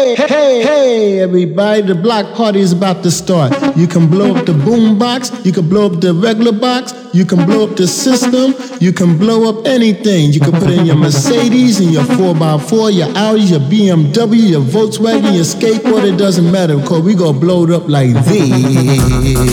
Hey, hey, hey, everybody, the block party is about to start. You can blow up the boom box, you can blow up the regular box, you can blow up the system, you can blow up anything. You can put in your Mercedes and your 4x4, your Audi, your BMW, your Volkswagen, your skateboard, it doesn't matter because we gonna blow it up like this.